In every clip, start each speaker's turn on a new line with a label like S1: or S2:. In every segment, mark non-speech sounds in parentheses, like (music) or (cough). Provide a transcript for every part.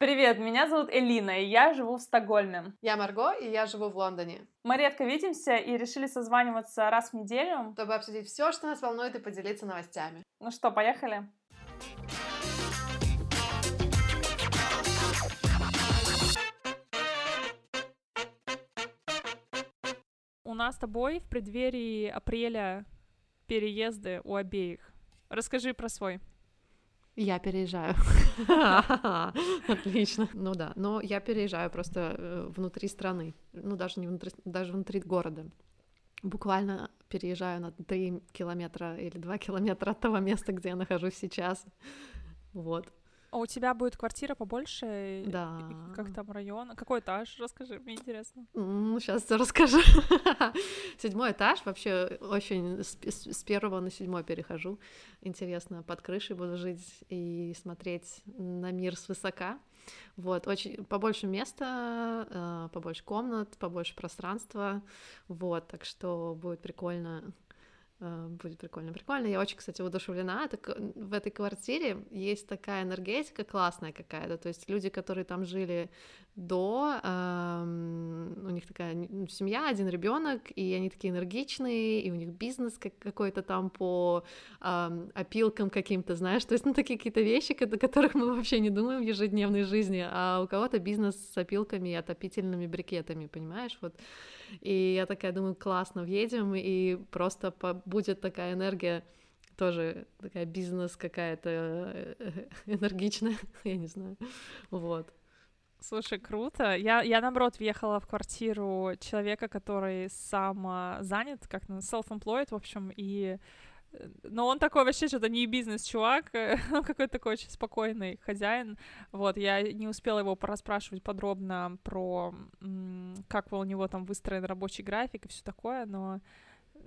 S1: Привет, меня зовут Элина, и я живу в Стокгольме.
S2: Я Марго, и я живу в Лондоне.
S1: Мы редко видимся и решили созваниваться раз в неделю.
S2: Чтобы обсудить все, что нас волнует, и поделиться новостями.
S1: Ну что, поехали? У нас с тобой в преддверии апреля переезды у обеих. Расскажи про свой.
S2: Я переезжаю. Отлично. Ну да, но я переезжаю просто э, внутри страны, ну даже не внутри, даже внутри города. Буквально переезжаю на 3 километра или 2 километра от того места, где я нахожусь сейчас. Вот.
S1: А у тебя будет квартира побольше?
S2: Да.
S1: Как там район? Какой этаж? Расскажи, мне интересно.
S2: Ну, сейчас все расскажу. (laughs) Седьмой этаж, вообще очень с, с первого на седьмой перехожу. Интересно, под крышей буду жить и смотреть на мир свысока. Вот, очень побольше места, э, побольше комнат, побольше пространства, вот, так что будет прикольно будет прикольно. Прикольно. Я очень, кстати, воодушевлена. Так, в этой квартире есть такая энергетика классная какая-то. То есть люди, которые там жили до, эм, у них такая ну, семья, один ребенок, и они такие энергичные, и у них бизнес как, какой-то там по эм, опилкам каким-то, знаешь. То есть, ну, такие какие-то вещи, о которых мы вообще не думаем в ежедневной жизни, а у кого-то бизнес с опилками и отопительными брикетами, понимаешь? Вот. И я такая думаю, классно, въедем, и просто будет такая энергия, тоже такая бизнес какая-то э, (laughs) энергичная, (laughs) я не знаю, вот.
S1: Слушай, круто. Я, я, наоборот, въехала в квартиру человека, который сам занят, как self-employed, в общем, и но он такой вообще что-то не бизнес-чувак, (laughs) он какой-то такой очень спокойный хозяин. Вот, я не успела его расспрашивать подробно про, как у него там выстроен рабочий график и все такое, но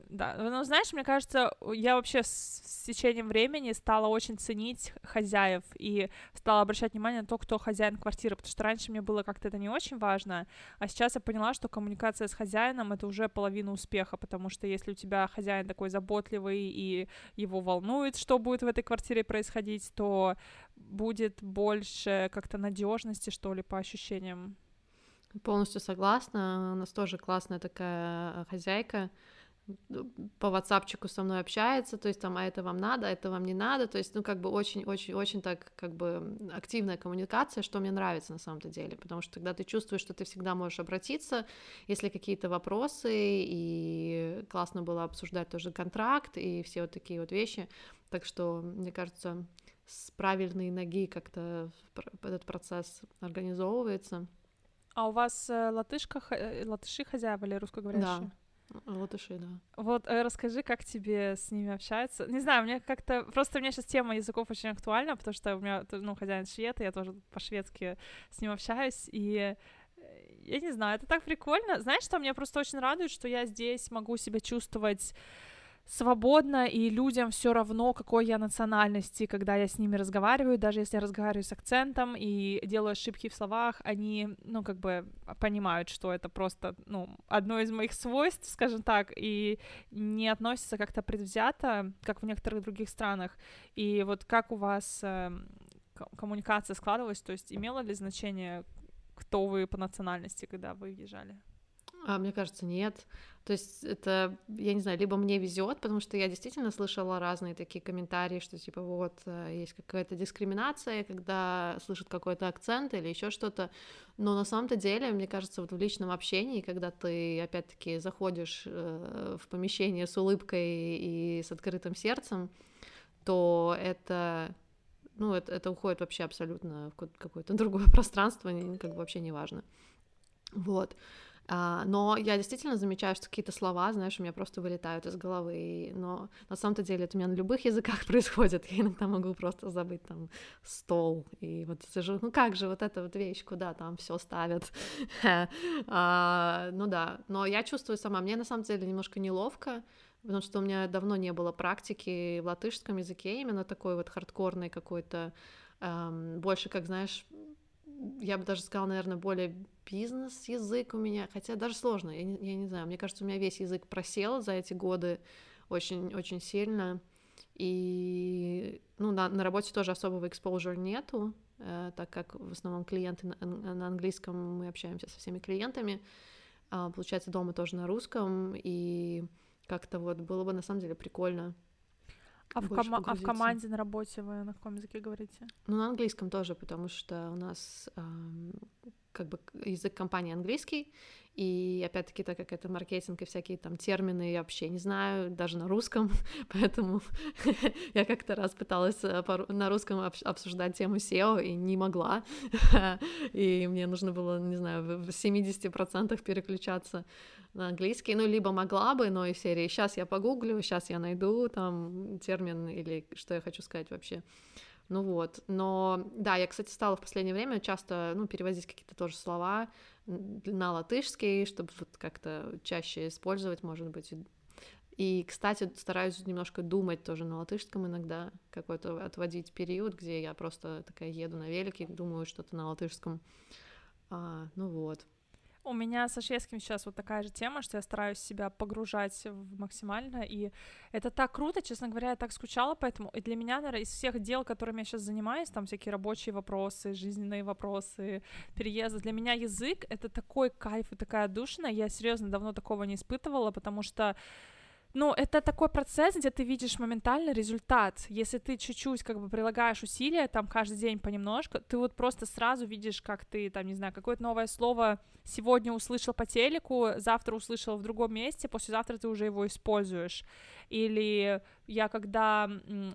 S1: да, ну, знаешь, мне кажется, я вообще с, с течением времени стала очень ценить хозяев и стала обращать внимание на то, кто хозяин квартиры, потому что раньше мне было как-то это не очень важно, а сейчас я поняла, что коммуникация с хозяином — это уже половина успеха, потому что если у тебя хозяин такой заботливый и его волнует, что будет в этой квартире происходить, то будет больше как-то надежности, что ли, по ощущениям.
S2: Полностью согласна. У нас тоже классная такая хозяйка по ватсапчику со мной общается, то есть там, а это вам надо, а это вам не надо, то есть, ну, как бы очень-очень-очень так, как бы активная коммуникация, что мне нравится на самом-то деле, потому что тогда ты чувствуешь, что ты всегда можешь обратиться, если какие-то вопросы, и классно было обсуждать тоже контракт и все вот такие вот вещи, так что, мне кажется, с правильной ноги как-то этот процесс организовывается.
S1: А у вас э, латышка, э, латыши хозяева или русскоговорящие?
S2: Да. Латыши, да.
S1: Вот э, расскажи, как тебе с ними общаться. Не знаю, мне как-то... Просто у меня сейчас тема языков очень актуальна, потому что у меня, ну, хозяин швед, и я тоже по-шведски с ним общаюсь, и э, я не знаю, это так прикольно. Знаешь, что меня просто очень радует, что я здесь могу себя чувствовать свободно, и людям все равно, какой я национальности, когда я с ними разговариваю, даже если я разговариваю с акцентом и делаю ошибки в словах, они, ну, как бы понимают, что это просто, ну, одно из моих свойств, скажем так, и не относятся как-то предвзято, как в некоторых других странах. И вот как у вас э, коммуникация складывалась, то есть имело ли значение, кто вы по национальности, когда вы въезжали?
S2: А, мне кажется, нет. То есть это, я не знаю, либо мне везет, потому что я действительно слышала разные такие комментарии, что типа вот э, есть какая-то дискриминация, когда слышат какой-то акцент или еще что-то. Но на самом-то деле, мне кажется, вот в личном общении, когда ты опять-таки заходишь э, в помещение с улыбкой и с открытым сердцем, то это ну, это, это уходит вообще абсолютно в какое-то (laughs) другое пространство, как бы вообще не важно. Вот. А, но я действительно замечаю, что какие-то слова, знаешь, у меня просто вылетают из головы, но на самом-то деле это у меня на любых языках (laughs) происходит, я иногда могу просто забыть там стол, и вот сижу, ну как же вот эта вот вещь, куда там все ставят, (laughs) а, ну да, но я чувствую сама, мне на самом деле немножко неловко, потому что у меня давно не было практики в латышском языке, именно такой вот хардкорный какой-то, эм, больше, как знаешь, я бы даже сказала, наверное, более бизнес-язык у меня, хотя даже сложно, я не, я не знаю, мне кажется, у меня весь язык просел за эти годы очень-очень сильно, и, ну, на, на работе тоже особого exposure нету, э, так как в основном клиенты на, на английском, мы общаемся со всеми клиентами, а, получается, дома тоже на русском, и как-то вот было бы на самом деле прикольно.
S1: А в, кома- а в команде на работе вы на каком языке говорите?
S2: Ну, на английском тоже, потому что у нас эм, как бы язык компании английский, и опять-таки, так как это маркетинг и всякие там термины, я вообще не знаю, даже на русском, (laughs) поэтому (laughs) я как-то раз пыталась э, на русском обсуждать тему SEO и не могла, (laughs) и мне нужно было, не знаю, в 70% переключаться на английский, ну, либо могла бы, но из серии «сейчас я погуглю», «сейчас я найду там термин» или что я хочу сказать вообще. Ну вот, но да, я, кстати, стала в последнее время часто, ну, переводить какие-то тоже слова на латышский, чтобы вот как-то чаще использовать, может быть. И, кстати, стараюсь немножко думать тоже на латышском иногда, какой-то отводить период, где я просто такая еду на велике, думаю что-то на латышском. А, ну вот.
S1: У меня со шведским сейчас вот такая же тема, что я стараюсь себя погружать в максимально, и это так круто, честно говоря, я так скучала, поэтому и для меня, наверное, из всех дел, которыми я сейчас занимаюсь, там всякие рабочие вопросы, жизненные вопросы, переезды, для меня язык — это такой кайф и такая душина, я серьезно давно такого не испытывала, потому что ну, это такой процесс, где ты видишь моментально результат. Если ты чуть-чуть как бы прилагаешь усилия, там каждый день понемножку, ты вот просто сразу видишь, как ты, там, не знаю, какое-то новое слово сегодня услышал по телеку, завтра услышал в другом месте, послезавтра ты уже его используешь. Или я когда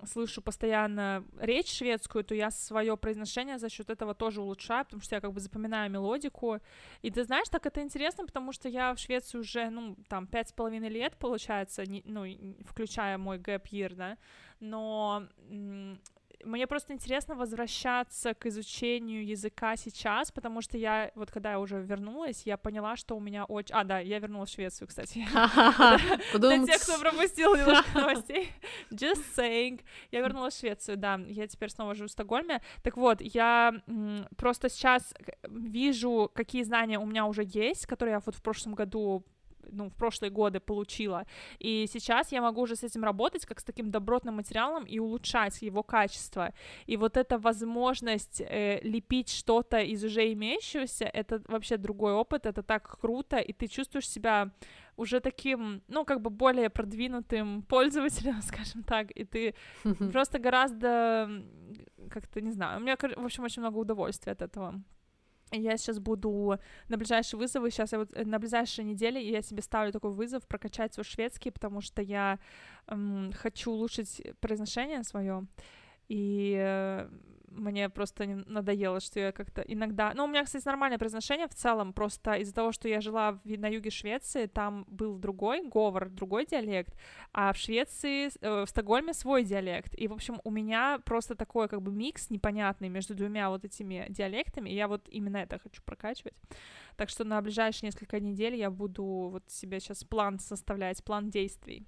S1: слышу постоянно речь шведскую, то я свое произношение за счет этого тоже улучшаю, потому что я как бы запоминаю мелодику. И ты знаешь, так это интересно, потому что я в Швеции уже, ну, там, пять с половиной лет, получается, не, ну, включая мой year, да, но мне просто интересно возвращаться к изучению языка сейчас, потому что я, вот когда я уже вернулась, я поняла, что у меня очень... А, да, я вернулась в Швецию, кстати. (laughs) (laughs) Для тех, кто пропустил немножко новостей. Just saying. Я вернулась в Швецию, да. Я теперь снова живу в Стокгольме. Так вот, я просто сейчас вижу, какие знания у меня уже есть, которые я вот в прошлом году ну, в прошлые годы получила. И сейчас я могу уже с этим работать как с таким добротным материалом и улучшать его качество. И вот эта возможность э, лепить что-то из уже имеющегося, это вообще другой опыт, это так круто, и ты чувствуешь себя уже таким, ну, как бы более продвинутым (laughs) пользователем, (laughs) скажем так, и ты (laughs) просто гораздо, как-то, не знаю, у меня, в общем, очень много удовольствия от этого. Я сейчас буду на ближайшие вызовы, сейчас я вот э, на ближайшие недели я себе ставлю такой вызов прокачать свой шведский, потому что я эм, хочу улучшить произношение свое. И э, мне просто надоело, что я как-то иногда... Ну, у меня, кстати, нормальное произношение в целом, просто из-за того, что я жила в... на юге Швеции, там был другой говор, другой диалект, а в Швеции, э, в Стокгольме свой диалект. И, в общем, у меня просто такой как бы микс непонятный между двумя вот этими диалектами, и я вот именно это хочу прокачивать. Так что на ближайшие несколько недель я буду вот себе сейчас план составлять, план действий.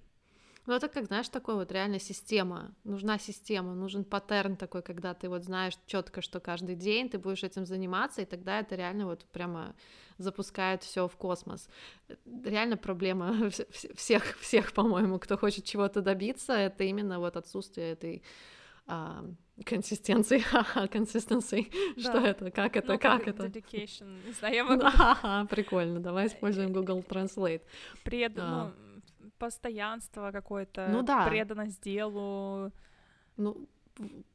S2: Ну, это как, знаешь, такой вот реально система. Нужна система, нужен паттерн такой, когда ты вот знаешь четко, что каждый день ты будешь этим заниматься, и тогда это реально вот прямо запускает все в космос. Реально проблема (laughs) всех, всех, по-моему, кто хочет чего-то добиться, это именно вот отсутствие этой а, консистенции, консистенции, (laughs) что это, как это,
S1: ну,
S2: как, это.
S1: Dedication, не знаю, я могу...
S2: прикольно, давай используем Google Translate.
S1: Пред, а. ну, постоянство какое-то, ну, да. преданность делу.
S2: Ну,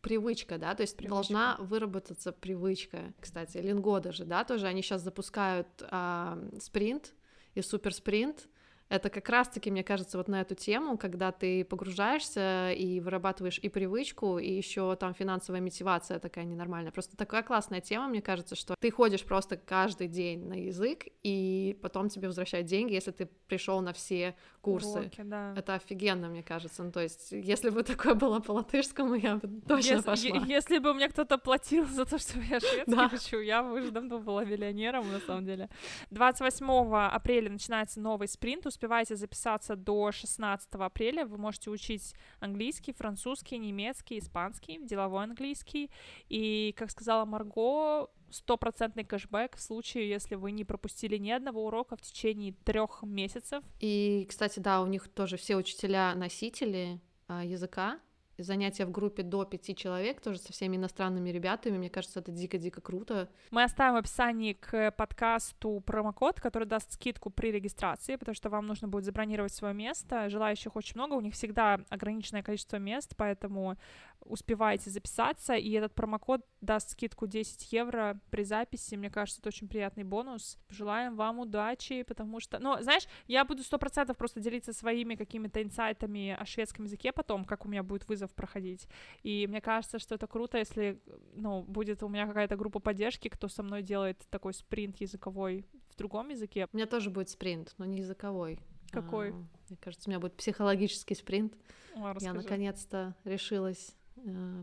S2: привычка, да, то есть привычка. должна выработаться привычка. Кстати, Линго даже, да, тоже они сейчас запускают а, спринт и суперспринт, это как раз-таки, мне кажется, вот на эту тему, когда ты погружаешься и вырабатываешь и привычку, и еще там финансовая мотивация такая ненормальная. Просто такая классная тема, мне кажется, что ты ходишь просто каждый день на язык, и потом тебе возвращают деньги, если ты пришел на все курсы. Уроки, да. Это офигенно, мне кажется. Ну, то есть, если бы такое было по латышскому, я бы (laughs) точно
S1: если,
S2: пошла.
S1: Если бы мне кто-то платил за то, что я шведский да. учу, я бы уже давно была миллионером, на самом деле. 28 апреля начинается новый спринт, успевайте записаться до 16 апреля. Вы можете учить английский, французский, немецкий, испанский, деловой английский. И, как сказала Марго, стопроцентный кэшбэк в случае, если вы не пропустили ни одного урока в течение трех месяцев.
S2: И, кстати, да, у них тоже все учителя носители а, языка, занятия в группе до пяти человек, тоже со всеми иностранными ребятами, мне кажется, это дико-дико круто.
S1: Мы оставим в описании к подкасту промокод, который даст скидку при регистрации, потому что вам нужно будет забронировать свое место. Желающих очень много, у них всегда ограниченное количество мест, поэтому успевайте записаться, и этот промокод даст скидку 10 евро при записи. Мне кажется, это очень приятный бонус. Желаем вам удачи, потому что... Ну, знаешь, я буду сто процентов просто делиться своими какими-то инсайтами о шведском языке потом, как у меня будет вызов проходить. И мне кажется, что это круто, если, ну, будет у меня какая-то группа поддержки, кто со мной делает такой спринт языковой в другом языке.
S2: У меня тоже будет спринт, но не языковой.
S1: Какой?
S2: А, мне кажется, у меня будет психологический спринт.
S1: О,
S2: я наконец-то решилась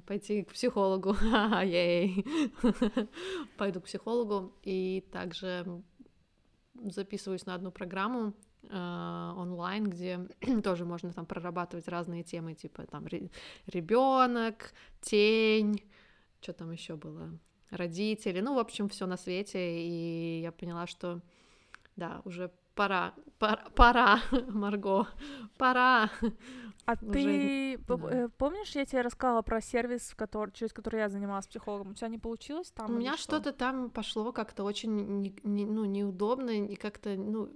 S2: пойти к психологу. (laughs) Пойду к психологу и также записываюсь на одну программу э, онлайн, где (clears throat) тоже можно там прорабатывать разные темы, типа там ребенок, тень, что там еще было, родители, ну, в общем, все на свете, и я поняла, что да, уже пора, пора, пора, (laughs) Марго, пора.
S1: А Уже... ты да. Э, помнишь, я тебе рассказала про сервис, который, через который я занималась психологом? У тебя не получилось там?
S2: У меня что? то там пошло как-то очень не, не, ну, неудобно и как-то, ну,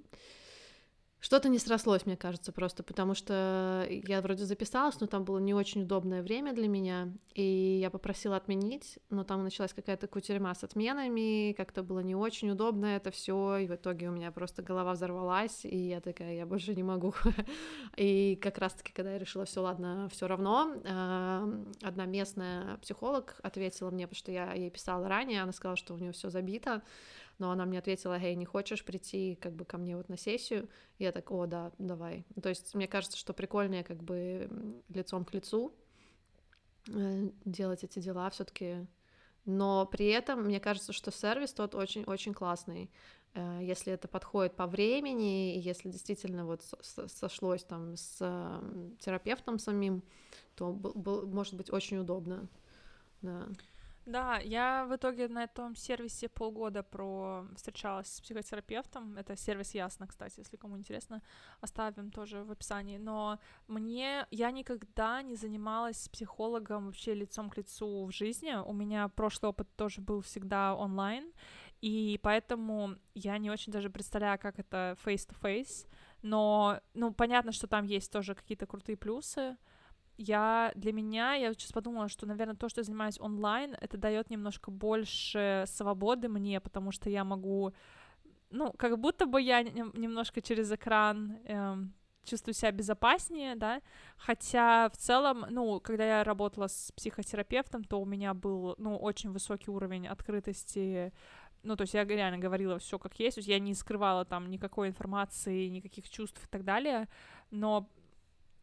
S2: что-то не срослось, мне кажется, просто потому что я вроде записалась, но там было не очень удобное время для меня, и я попросила отменить, но там началась какая-то кутерьма с отменами, как-то было не очень удобно это все, и в итоге у меня просто голова взорвалась, и я такая, я больше не могу. (laughs) И как раз-таки, когда я решила, все, ладно, все равно, одна местная психолог ответила мне, потому что я ей писала ранее, она сказала, что у нее все забито, но она мне ответила, эй, не хочешь прийти как бы ко мне вот на сессию? Я так, о, да, давай. То есть мне кажется, что прикольнее как бы лицом к лицу э, делать эти дела все таки но при этом мне кажется, что сервис тот очень-очень классный. Э, если это подходит по времени, и если действительно вот сошлось там с терапевтом самим, то может быть очень удобно. Да.
S1: Да, я в итоге на этом сервисе полгода про встречалась с психотерапевтом. Это сервис Ясно, кстати, если кому интересно, оставим тоже в описании. Но мне я никогда не занималась психологом вообще лицом к лицу в жизни. У меня прошлый опыт тоже был всегда онлайн, и поэтому я не очень даже представляю, как это face-to-face. Но, ну, понятно, что там есть тоже какие-то крутые плюсы я для меня, я сейчас подумала, что, наверное, то, что я занимаюсь онлайн, это дает немножко больше свободы мне, потому что я могу, ну, как будто бы я немножко через экран эм, чувствую себя безопаснее, да, хотя в целом, ну, когда я работала с психотерапевтом, то у меня был, ну, очень высокий уровень открытости. Ну, то есть я реально говорила все как есть, то есть я не скрывала там никакой информации, никаких чувств и так далее, но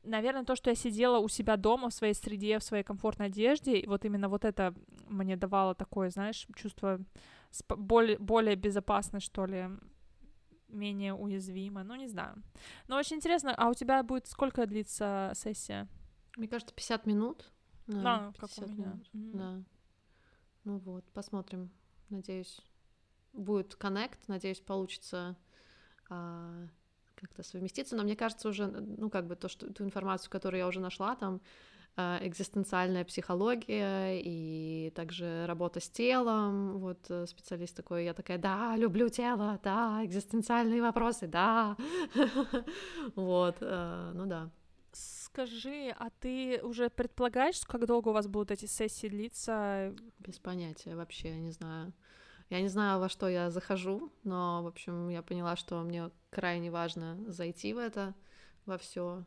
S1: наверное, то, что я сидела у себя дома, в своей среде, в своей комфортной одежде, и вот именно вот это мне давало такое, знаешь, чувство более, более безопасное, что ли, менее уязвимо, ну, не знаю. Но очень интересно, а у тебя будет сколько длится сессия?
S2: Мне кажется, 50 минут.
S1: Да, а, как у меня.
S2: Минут. Mm-hmm. Да. Ну вот, посмотрим. Надеюсь, будет коннект, надеюсь, получится а, как-то совместиться, но мне кажется уже, ну, как бы то, что ту информацию, которую я уже нашла, там, э, экзистенциальная психология и также работа с телом, вот э, специалист такой, я такая, да, люблю тело, да, экзистенциальные вопросы, да, (laughs) вот, э, ну да.
S1: Скажи, а ты уже предполагаешь, как долго у вас будут эти сессии длиться?
S2: Без понятия вообще, не знаю. Я не знаю, во что я захожу, но, в общем, я поняла, что мне крайне важно зайти в это, во все,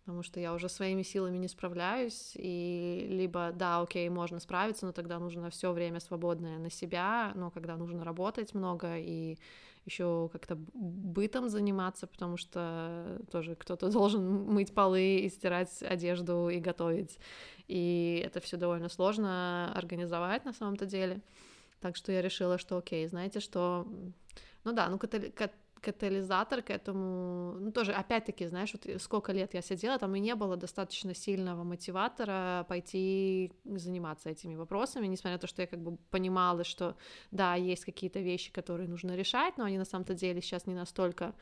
S2: потому что я уже своими силами не справляюсь, и либо, да, окей, можно справиться, но тогда нужно все время свободное на себя, но когда нужно работать много и еще как-то бытом заниматься, потому что тоже кто-то (laughs) должен мыть полы и стирать одежду и готовить. И это все довольно сложно организовать на самом-то деле. Так что я решила, что окей, знаете, что... Ну да, ну катали... катализатор к этому, ну тоже, опять-таки, знаешь, вот сколько лет я сидела, там и не было достаточно сильного мотиватора пойти заниматься этими вопросами, несмотря на то, что я как бы понимала, что да, есть какие-то вещи, которые нужно решать, но они на самом-то деле сейчас не настолько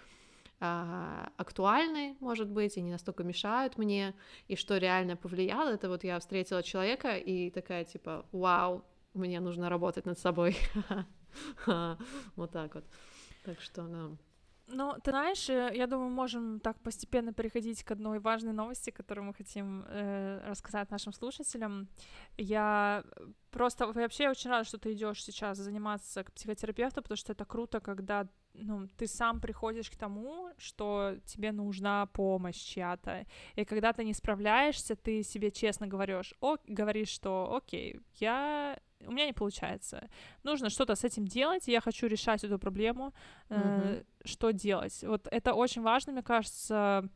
S2: а, актуальны, может быть, и не настолько мешают мне, и что реально повлияло, это вот я встретила человека и такая типа, вау, мне нужно работать над собой, (laughs) вот так вот, так что, да.
S1: Ну, ты знаешь, э, я думаю, можем так постепенно переходить к одной важной новости, которую мы хотим э, рассказать нашим слушателям. Я просто вообще очень рада, что ты идешь сейчас заниматься к психотерапевту, потому что это круто, когда ну, ты сам приходишь к тому, что тебе нужна помощь чья-то. И когда ты не справляешься, ты себе честно говоришь, о, говоришь, что окей, я у меня не получается. Нужно что-то с этим делать, я хочу решать эту проблему. Mm-hmm. Что делать? Вот это очень важно, мне кажется,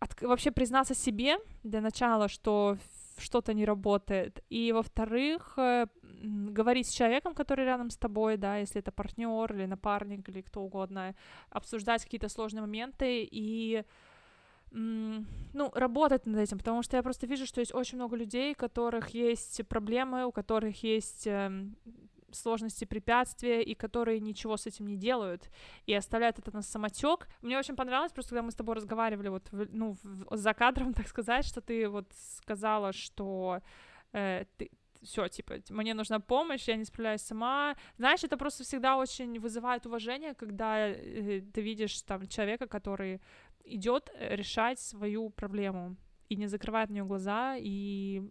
S1: от, вообще признаться себе для начала, что что-то не работает. И во-вторых, э, говорить с человеком, который рядом с тобой, да, если это партнер или напарник или кто угодно, обсуждать какие-то сложные моменты и ну, работать над этим, потому что я просто вижу, что есть очень много людей, у которых есть проблемы, у которых есть э, сложности, препятствия, и которые ничего с этим не делают, и оставляют это на самотек. Мне очень понравилось, просто когда мы с тобой разговаривали, вот, ну, за кадром, (laughs) так сказать, что ты вот сказала, что э, ты, все, типа, мне нужна помощь, я не справляюсь сама. Знаешь, это просто всегда очень вызывает уважение, когда э, ты видишь там человека, который идет э, решать свою проблему и не закрывает на нее глаза и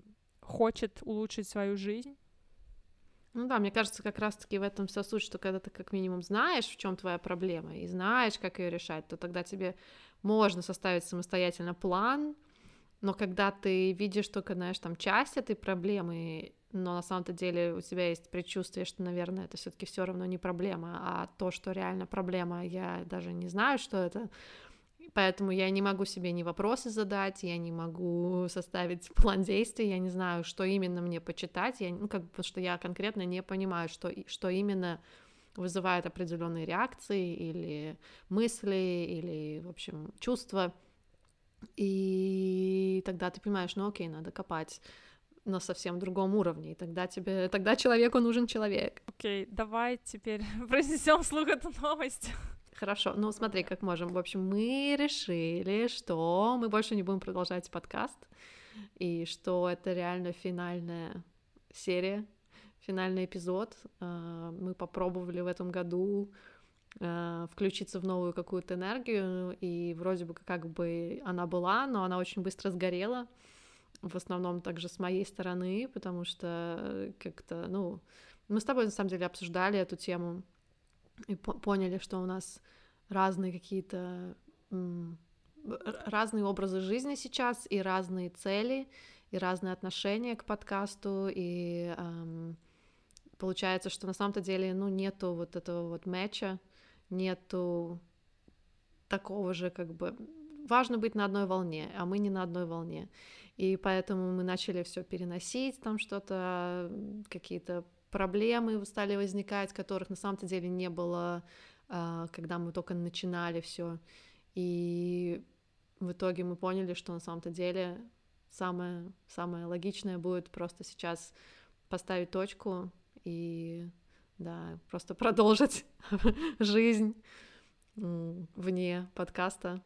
S1: хочет улучшить свою жизнь.
S2: Ну да, мне кажется, как раз-таки в этом вся суть, что когда ты как минимум знаешь, в чем твоя проблема, и знаешь, как ее решать, то тогда тебе можно составить самостоятельно план, но когда ты видишь только, знаешь, там часть этой проблемы, но на самом-то деле у тебя есть предчувствие, что, наверное, это все-таки все равно не проблема, а то, что реально проблема, я даже не знаю, что это, Поэтому я не могу себе ни вопросы задать, я не могу составить план действий, я не знаю, что именно мне почитать, я, ну, как бы, что я конкретно не понимаю, что, что именно вызывает определенные реакции или мысли, или, в общем, чувства. И тогда ты понимаешь, ну окей, надо копать на совсем другом уровне, и тогда тебе, тогда человеку нужен человек.
S1: Окей, okay, давай теперь (laughs) произнесем вслух эту новость.
S2: Хорошо, ну смотри, как можем. В общем, мы решили, что мы больше не будем продолжать подкаст, и что это реально финальная серия, финальный эпизод. А, мы попробовали в этом году а, включиться в новую какую-то энергию, и вроде бы как бы она была, но она очень быстро сгорела, в основном также с моей стороны, потому что как-то, ну, мы с тобой на самом деле обсуждали эту тему, и по поняли, что у нас разные какие-то разные образы жизни сейчас и разные цели и разные отношения к подкасту и эм, получается, что на самом-то деле ну нету вот этого вот матча, нету такого же как бы важно быть на одной волне, а мы не на одной волне. И поэтому мы начали все переносить, там что-то, какие-то проблемы стали возникать, которых на самом-то деле не было, а, когда мы только начинали все. И в итоге мы поняли, что на самом-то деле самое, самое логичное будет просто сейчас поставить точку и да, просто (laughs) продолжить (laughs) жизнь вне подкаста.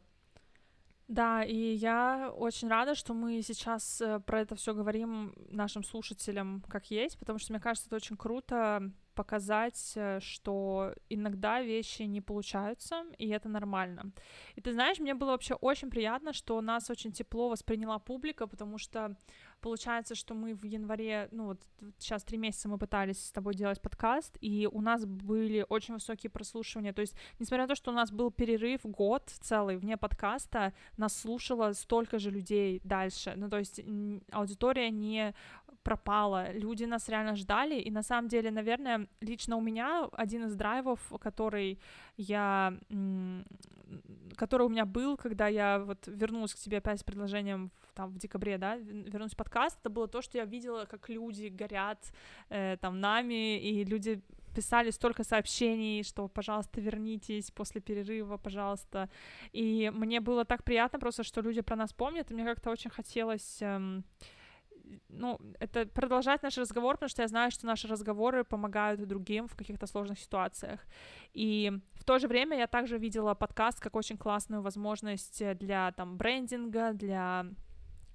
S1: Да, и я очень рада, что мы сейчас э, про это все говорим нашим слушателям как есть, потому что мне кажется, это очень круто показать, э, что иногда вещи не получаются, и это нормально. И ты знаешь, мне было вообще очень приятно, что нас очень тепло восприняла публика, потому что получается, что мы в январе, ну вот сейчас три месяца мы пытались с тобой делать подкаст, и у нас были очень высокие прослушивания, то есть, несмотря на то, что у нас был перерыв год целый вне подкаста, нас слушало столько же людей дальше, ну то есть аудитория не пропала, люди нас реально ждали, и на самом деле, наверное, лично у меня один из драйвов, который я, который у меня был, когда я вот вернулась к тебе опять с предложением там в декабре, да, вернусь в подкаст, это было то, что я видела, как люди горят э, там нами, и люди писали столько сообщений, что, пожалуйста, вернитесь после перерыва, пожалуйста. И мне было так приятно просто, что люди про нас помнят, и мне как-то очень хотелось эм, ну, это продолжать наш разговор, потому что я знаю, что наши разговоры помогают другим в каких-то сложных ситуациях. И в то же время я также видела подкаст как очень классную возможность для там брендинга, для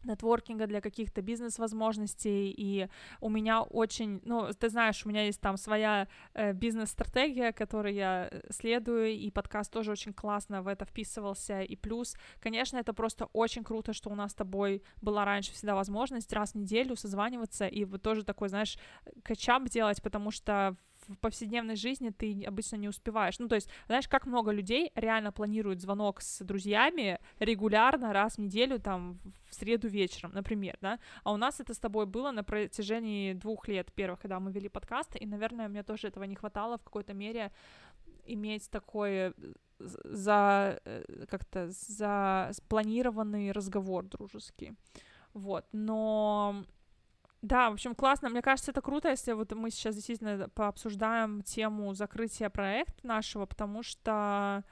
S1: нетворкинга, для каких-то бизнес-возможностей, и у меня очень, ну, ты знаешь, у меня есть там своя э, бизнес-стратегия, которой я э, следую, и подкаст тоже очень классно в это вписывался, и плюс, конечно, это просто очень круто, что у нас с тобой была раньше всегда возможность раз в неделю созваниваться, и вот тоже такой, знаешь, качап делать, потому что в повседневной жизни ты обычно не успеваешь. Ну, то есть, знаешь, как много людей реально планируют звонок с друзьями регулярно раз в неделю, там, в среду вечером, например, да, а у нас это с тобой было на протяжении двух лет первых, когда мы вели подкасты, и, наверное, мне тоже этого не хватало в какой-то мере иметь такой за э, как-то за спланированный разговор дружеский. Вот, но да, в общем, классно. Мне кажется, это круто, если вот мы сейчас действительно пообсуждаем тему закрытия проекта нашего, потому что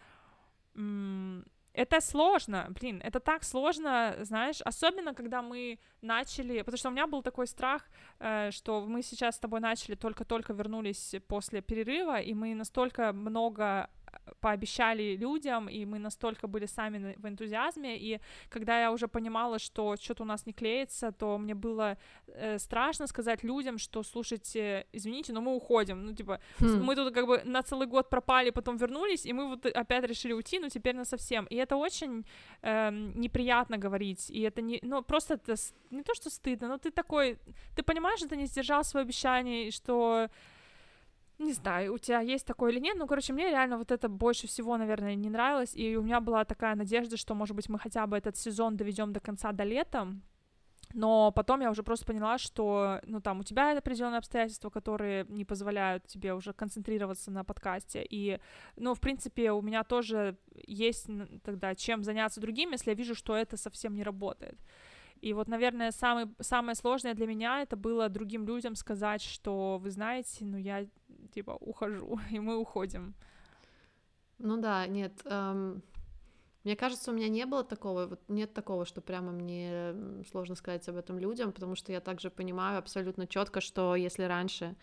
S1: это сложно, блин, это так сложно, знаешь, особенно когда мы начали, потому что у меня был такой страх, э, что мы сейчас с тобой начали, только-только вернулись после перерыва, и мы настолько много пообещали людям, и мы настолько были сами в энтузиазме, и когда я уже понимала, что что-то у нас не клеится, то мне было э, страшно сказать людям, что, слушайте, извините, но мы уходим, ну, типа, хм. мы тут как бы на целый год пропали, потом вернулись, и мы вот опять решили уйти, ну, теперь на совсем, и это очень э, неприятно говорить, и это не, ну, просто это не то, что стыдно, но ты такой, ты понимаешь, что ты не сдержал свое обещание, и что не знаю, у тебя есть такое или нет, ну, короче, мне реально вот это больше всего, наверное, не нравилось, и у меня была такая надежда, что, может быть, мы хотя бы этот сезон доведем до конца, до лета, но потом я уже просто поняла, что, ну, там, у тебя определенные обстоятельства, которые не позволяют тебе уже концентрироваться на подкасте, и, ну, в принципе, у меня тоже есть тогда чем заняться другим, если я вижу, что это совсем не работает. И вот, наверное, самый, самое сложное для меня это было другим людям сказать, что вы знаете, ну я типа ухожу, (laughs) и мы уходим.
S2: Ну да, нет. Эм, мне кажется, у меня не было такого, вот нет такого, что прямо мне сложно сказать об этом людям, потому что я также понимаю абсолютно четко, что если раньше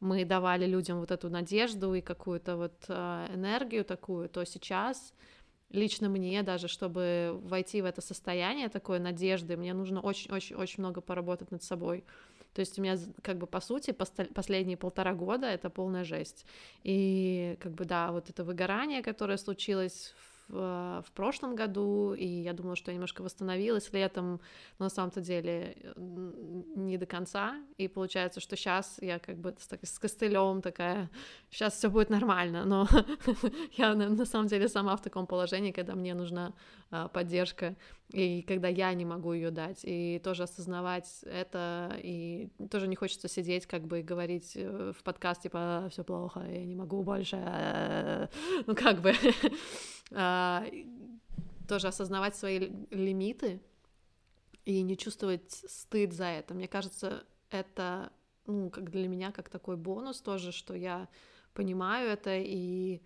S2: мы давали людям вот эту надежду и какую-то вот э, энергию такую, то сейчас лично мне даже, чтобы войти в это состояние такой надежды, мне нужно очень-очень-очень много поработать над собой. То есть у меня, как бы, по сути, последние полтора года это полная жесть. И, как бы, да, вот это выгорание, которое случилось в, в прошлом году, и я думала, что я немножко восстановилась летом, но на самом-то деле не до конца, и получается, что сейчас я как бы с, с костылем такая, сейчас все будет нормально, но (laughs) я на, на самом деле сама в таком положении, когда мне нужна а, поддержка, и когда я не могу ее дать, и тоже осознавать это, и тоже не хочется сидеть как бы и говорить э, в подкасте типа все плохо, я не могу больше, (laughs) ну как бы (laughs) тоже осознавать свои лимиты и не чувствовать стыд за это. Мне кажется, это, ну, как для меня, как такой бонус тоже, что я понимаю это и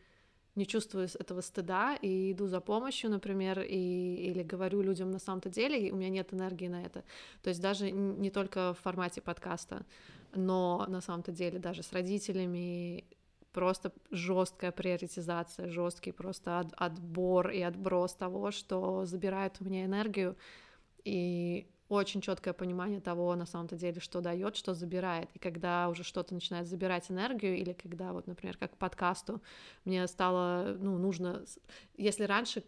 S2: не чувствую этого стыда и иду за помощью, например, и, или говорю людям на самом-то деле, и у меня нет энергии на это. То есть даже не только в формате подкаста, но на самом-то деле даже с родителями просто жесткая приоритизация, жесткий просто от, отбор и отброс того, что забирает у меня энергию, и очень четкое понимание того, на самом-то деле, что дает, что забирает. И когда уже что-то начинает забирать энергию, или когда, вот, например, как к подкасту, мне стало, ну, нужно... Если раньше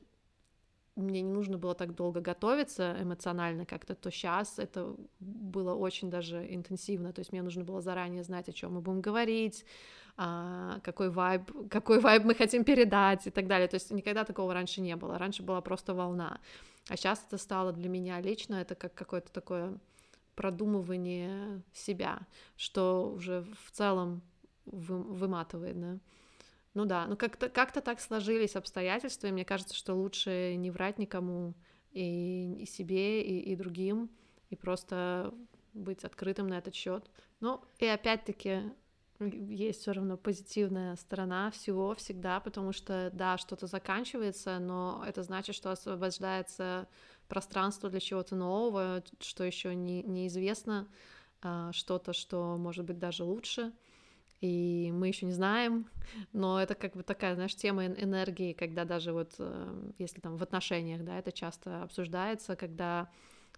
S2: мне не нужно было так долго готовиться эмоционально как-то, то сейчас это было очень даже интенсивно. То есть мне нужно было заранее знать, о чем мы будем говорить, какой вайб, какой вайб мы хотим передать и так далее. То есть никогда такого раньше не было. Раньше была просто волна. А сейчас это стало для меня лично, это как какое-то такое продумывание себя, что уже в целом вы, выматывает, да. Ну да, ну как-то как так сложились обстоятельства, и мне кажется, что лучше не врать никому и, и себе, и, и другим, и просто быть открытым на этот счет. Ну и опять-таки есть все равно позитивная сторона всего всегда, потому что да, что-то заканчивается, но это значит, что освобождается пространство для чего-то нового, что еще не, неизвестно, а, что-то, что может быть даже лучше, и мы еще не знаем, (laughs) но это как бы такая, знаешь, тема энергии, когда даже вот, э, если там в отношениях, да, это часто обсуждается, когда,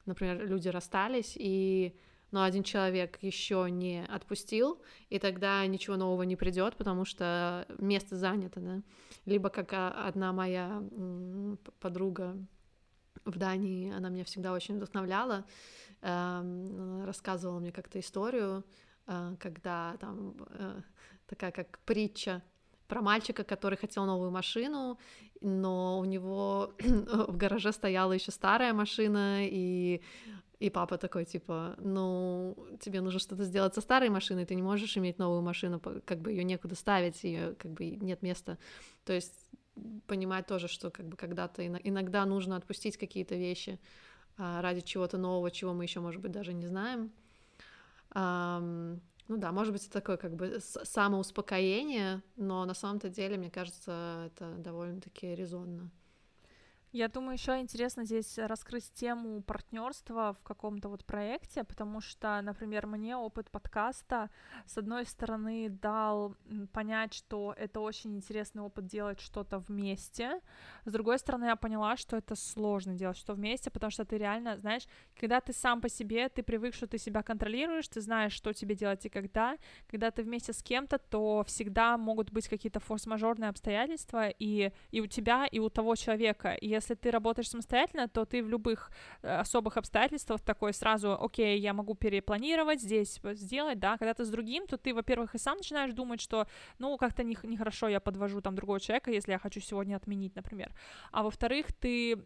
S2: например, люди расстались, и но один человек еще не отпустил, и тогда ничего нового не придет, потому что место занято, да. Либо как одна моя подруга в Дании, она меня всегда очень вдохновляла, эм, рассказывала мне как-то историю, э, когда там э, такая как притча про мальчика, который хотел новую машину, но у него (clears throat) в гараже стояла еще старая машина, и и папа такой, типа, ну, тебе нужно что-то сделать со старой машиной, ты не можешь иметь новую машину, как бы ее некуда ставить, ее как бы нет места. То есть понимать тоже, что как бы когда-то иногда нужно отпустить какие-то вещи а, ради чего-то нового, чего мы еще, может быть, даже не знаем. Ну да, может быть, это такое как бы самоуспокоение, но на самом-то деле, мне кажется, это довольно-таки резонно.
S1: Я думаю, еще интересно здесь раскрыть тему партнерства в каком-то вот проекте, потому что, например, мне опыт подкаста, с одной стороны, дал понять, что это очень интересный опыт делать что-то вместе, с другой стороны, я поняла, что это сложно делать что вместе, потому что ты реально, знаешь, когда ты сам по себе, ты привык, что ты себя контролируешь, ты знаешь, что тебе делать и когда, когда ты вместе с кем-то, то всегда могут быть какие-то форс-мажорные обстоятельства и, и у тебя, и у того человека, и если ты работаешь самостоятельно, то ты в любых э, особых обстоятельствах такой сразу, окей, я могу перепланировать, здесь сделать, да, когда ты с другим, то ты, во-первых, и сам начинаешь думать, что, ну, как-то нехорошо не я подвожу там другого человека, если я хочу сегодня отменить, например, а во-вторых, ты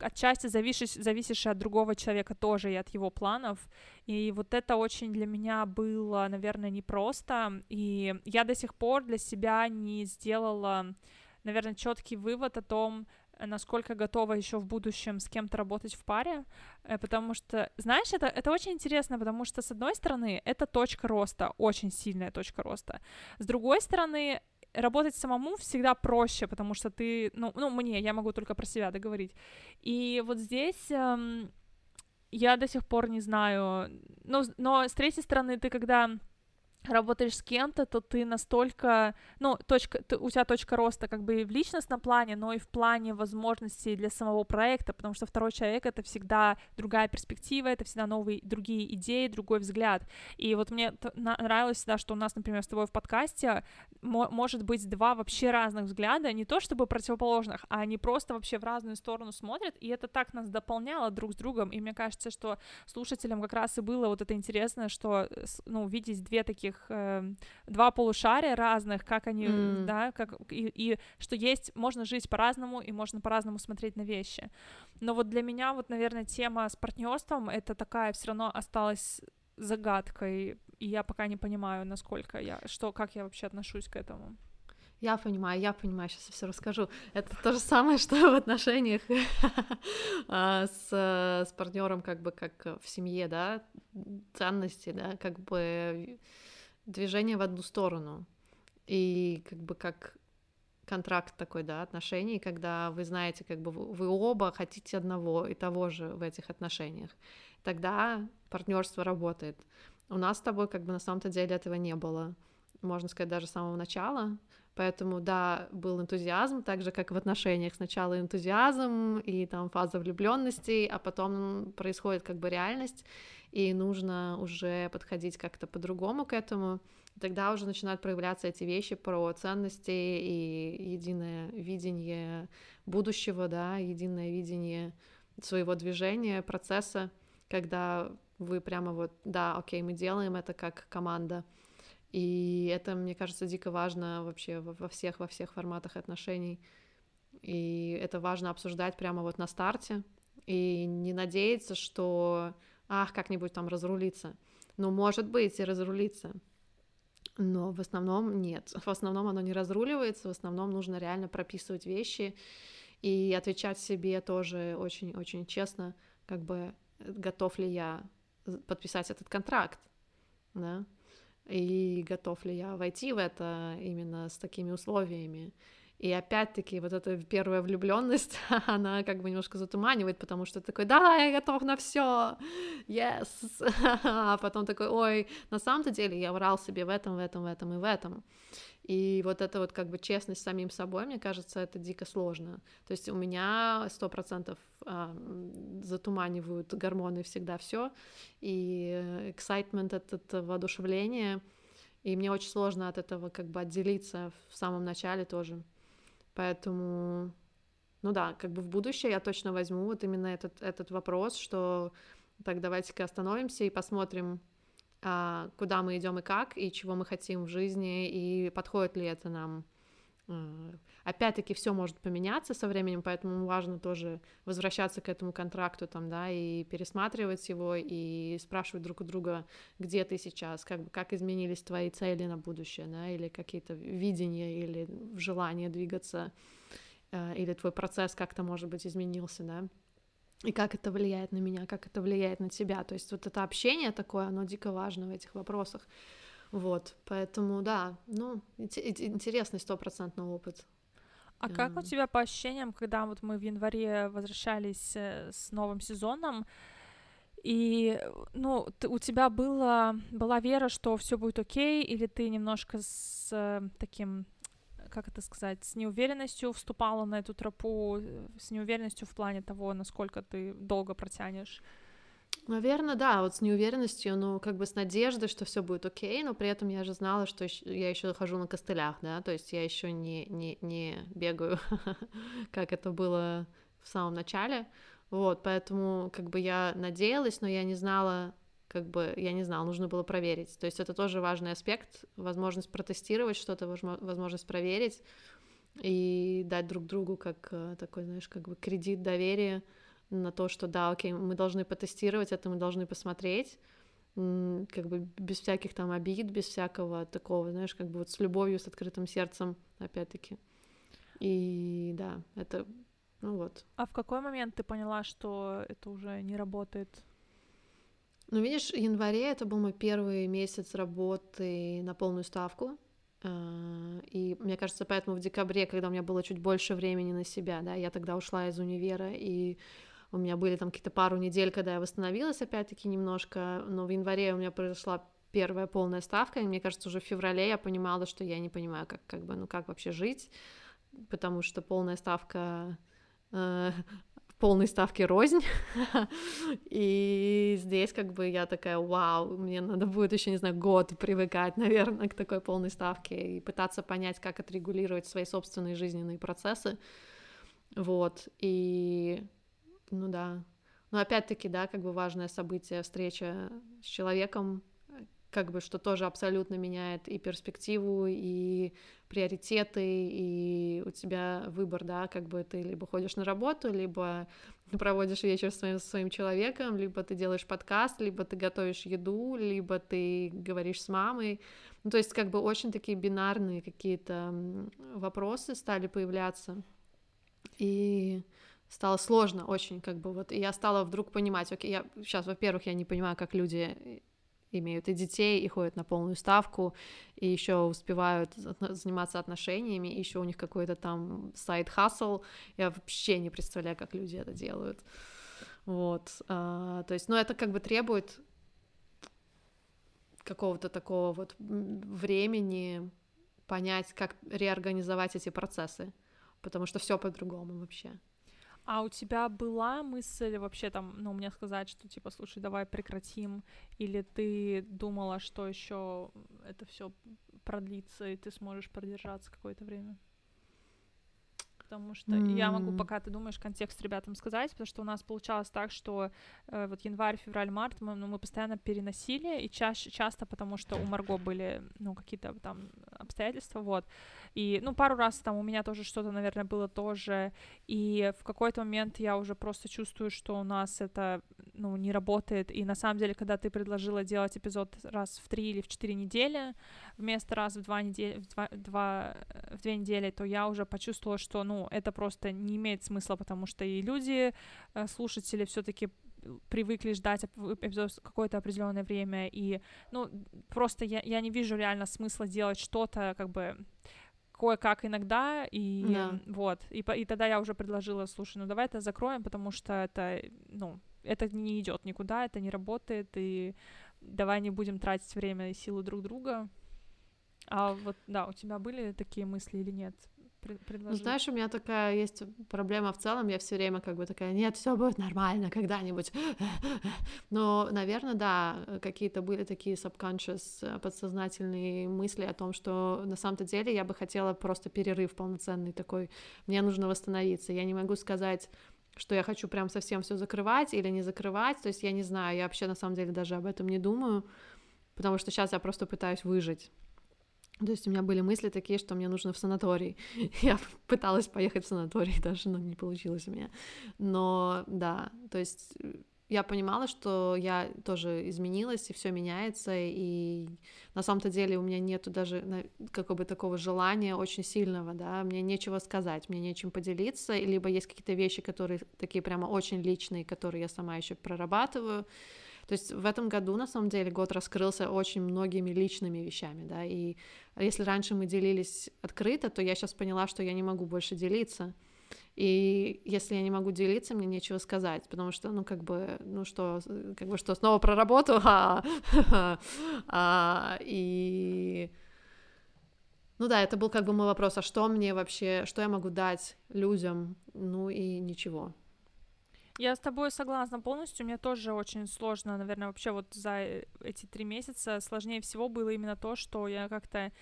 S1: отчасти зависишь, зависишь от другого человека тоже и от его планов, и вот это очень для меня было, наверное, непросто, и я до сих пор для себя не сделала наверное, четкий вывод о том, насколько готова еще в будущем с кем-то работать в паре, э, потому что, знаешь, это, это очень интересно, потому что, с одной стороны, это точка роста, очень сильная точка роста, с другой стороны, работать самому всегда проще, потому что ты, ну, ну мне, я могу только про себя договорить, и вот здесь... Эм, я до сих пор не знаю, но, но с третьей стороны, ты когда работаешь с кем-то, то ты настолько, ну, точка, ты, у тебя точка роста как бы и в личностном плане, но и в плане возможностей для самого проекта, потому что второй человек — это всегда другая перспектива, это всегда новые, другие идеи, другой взгляд. И вот мне нравилось всегда, что у нас, например, с тобой в подкасте может быть два вообще разных взгляда, не то чтобы противоположных, а они просто вообще в разную сторону смотрят, и это так нас дополняло друг с другом, и мне кажется, что слушателям как раз и было вот это интересно, что, ну, видеть две таких этих э, два полушария разных, как они, mm. да, как и, и что есть, можно жить по-разному и можно по-разному смотреть на вещи. Но вот для меня вот, наверное, тема с партнерством это такая все равно осталась загадкой, и я пока не понимаю, насколько я, что, как я вообще отношусь к этому.
S2: Я понимаю, я понимаю, сейчас я все расскажу. Это то же самое, (laughs) что в отношениях а, с, с партнером, как бы как в семье, да, ценности, да, как бы движение в одну сторону. И как бы как контракт такой, да, отношений, когда вы знаете, как бы вы оба хотите одного и того же в этих отношениях. Тогда партнерство работает. У нас с тобой как бы на самом-то деле этого не было, можно сказать, даже с самого начала. Поэтому, да, был энтузиазм, так же, как в отношениях. Сначала энтузиазм и там фаза влюбленности, а потом происходит как бы реальность и нужно уже подходить как-то по-другому к этому. Тогда уже начинают проявляться эти вещи про ценности и единое видение будущего, да, единое видение своего движения, процесса, когда вы прямо вот, да, окей, мы делаем это как команда. И это, мне кажется, дико важно вообще во всех, во всех форматах отношений. И это важно обсуждать прямо вот на старте. И не надеяться, что ах, как-нибудь там разрулиться. Ну, может быть, и разрулиться. Но в основном нет. В основном оно не разруливается, в основном нужно реально прописывать вещи и отвечать себе тоже очень-очень честно, как бы готов ли я подписать этот контракт, да, и готов ли я войти в это именно с такими условиями. И опять-таки вот эта первая влюбленность, (laughs) она как бы немножко затуманивает, потому что такой, да, я готов на все, yes, (laughs) а потом такой, ой, на самом-то деле я врал себе в этом, в этом, в этом и в этом. И вот это вот как бы честность с самим собой, мне кажется, это дико сложно. То есть у меня сто процентов а, затуманивают гормоны всегда все, и excitement, это, это воодушевление, и мне очень сложно от этого как бы отделиться в самом начале тоже. Поэтому, ну да, как бы в будущее я точно возьму вот именно этот, этот вопрос, что так давайте-ка остановимся и посмотрим, а, куда мы идем и как, и чего мы хотим в жизни, и подходит ли это нам. А, опять-таки все может поменяться со временем, поэтому важно тоже возвращаться к этому контракту там, да, и пересматривать его, и спрашивать друг у друга, где ты сейчас, как, как изменились твои цели на будущее, да, или какие-то видения, или желание двигаться, а, или твой процесс как-то, может быть, изменился, да и как это влияет на меня, как это влияет на тебя. То есть вот это общение такое, оно дико важно в этих вопросах. Вот, поэтому, да, ну, интересный стопроцентный опыт.
S1: А как у тебя по ощущениям, когда вот мы в январе возвращались э, с новым сезоном, и, ну, ты, у тебя было, была вера, что все будет окей, или ты немножко с э, таким как это сказать, с неуверенностью вступала на эту тропу, э, с неуверенностью в плане того, насколько ты долго протянешь?
S2: Наверное, да, вот с неуверенностью, ну, как бы с надеждой, что все будет окей, но при этом я же знала, что я еще хожу на костылях, да, то есть я еще не, не, не бегаю, (laughs) как это было в самом начале, вот, поэтому как бы я надеялась, но я не знала, как бы, я не знала, нужно было проверить. То есть это тоже важный аспект, возможность протестировать что-то, возможность проверить и дать друг другу как э, такой, знаешь, как бы кредит доверия на то, что да, окей, мы должны потестировать это, мы должны посмотреть, как бы без всяких там обид, без всякого такого, знаешь, как бы вот с любовью, с открытым сердцем, опять-таки. И да, это, ну вот.
S1: А в какой момент ты поняла, что это уже не работает?
S2: Ну, видишь, в январе это был мой первый месяц работы на полную ставку. А, и мне кажется, поэтому в декабре, когда у меня было чуть больше времени на себя, да, я тогда ушла из универа, и у меня были там какие-то пару недель, когда я восстановилась опять-таки немножко, но в январе у меня произошла первая полная ставка, и мне кажется, уже в феврале я понимала, что я не понимаю, как, как бы, ну как вообще жить, потому что полная ставка э, полной ставки рознь. (laughs) и здесь как бы я такая, вау, мне надо будет еще, не знаю, год привыкать, наверное, к такой полной ставке и пытаться понять, как отрегулировать свои собственные жизненные процессы. Вот, и, ну да, но опять-таки, да, как бы важное событие, встреча с человеком, как бы, что тоже абсолютно меняет и перспективу, и приоритеты, и у тебя выбор, да, как бы ты либо ходишь на работу, либо (laughs) проводишь вечер с своим, своим человеком, либо ты делаешь подкаст, либо ты готовишь еду, либо ты говоришь с мамой. Ну, то есть как бы очень такие бинарные какие-то вопросы стали появляться. И стало сложно очень, как бы вот, и я стала вдруг понимать, окей, я сейчас, во-первых, я не понимаю, как люди имеют и детей, и ходят на полную ставку, и еще успевают заниматься отношениями, и еще у них какой-то там сайт-хасл. Я вообще не представляю, как люди это делают. Вот. А, то есть, ну, это как бы требует какого-то такого вот времени понять, как реорганизовать эти процессы, потому что все по-другому вообще.
S1: А у тебя была мысль вообще там, ну, мне сказать, что типа, слушай, давай прекратим, или ты думала, что еще это все продлится, и ты сможешь продержаться какое-то время? Потому что mm. я могу, пока ты думаешь, контекст ребятам сказать, потому что у нас получалось так, что э, вот январь, февраль, март мы, ну, мы постоянно переносили, и чаще, часто потому что у Марго были, ну, какие-то там обстоятельства, вот, и, ну, пару раз там у меня тоже что-то, наверное, было тоже, и в какой-то момент я уже просто чувствую, что у нас это, ну, не работает, и на самом деле, когда ты предложила делать эпизод раз в три или в четыре недели, вместо раз в два недели, в два, два, в две недели, то я уже почувствовала, что, ну, это просто не имеет смысла, потому что и люди, э, слушатели все-таки привыкли ждать эпизод какое-то определенное время, и, ну, просто я, я не вижу реально смысла делать что-то, как бы, кое-как иногда, и
S2: Да.
S1: вот, и, и тогда я уже предложила, слушай, ну давай это закроем, потому что это, ну, это не идет никуда, это не работает, и давай не будем тратить время и силы друг друга. А вот, да, у тебя были такие мысли или нет? Пред-
S2: Ну, знаешь, у меня такая есть проблема в целом, я все время как бы такая, нет, все будет нормально когда-нибудь. (laughs) Но, наверное, да, какие-то были такие subconscious, подсознательные мысли о том, что на самом-то деле я бы хотела просто перерыв полноценный такой, мне нужно восстановиться, я не могу сказать, что я хочу прям совсем все закрывать или не закрывать, то есть я не знаю, я вообще на самом деле даже об этом не думаю, потому что сейчас я просто пытаюсь выжить. То есть у меня были мысли такие, что мне нужно в санаторий. (laughs) Я пыталась поехать в санаторий даже, но не получилось у меня. Но да, то есть э, я понимала, что я тоже изменилась, и все меняется, и на самом-то деле у меня нету даже какого бы такого желания очень сильного, да, мне нечего сказать, мне нечем поделиться, либо есть какие-то вещи, которые такие прямо очень личные, которые я сама еще прорабатываю, то есть в этом году, на самом деле, год раскрылся очень многими личными вещами, да, и если раньше мы делились открыто, то я сейчас поняла, что я не могу больше делиться. И если я не могу делиться, мне нечего сказать, потому что, ну, как бы, ну что, э, как бы что, снова про работу, а, а, и... Ну да, это был как бы мой вопрос, а что мне вообще, что я могу дать людям, ну и ничего.
S1: Я с тобой согласна полностью. Мне тоже очень сложно, наверное, вообще вот за э, эти три месяца сложнее всего было именно то, что я как-то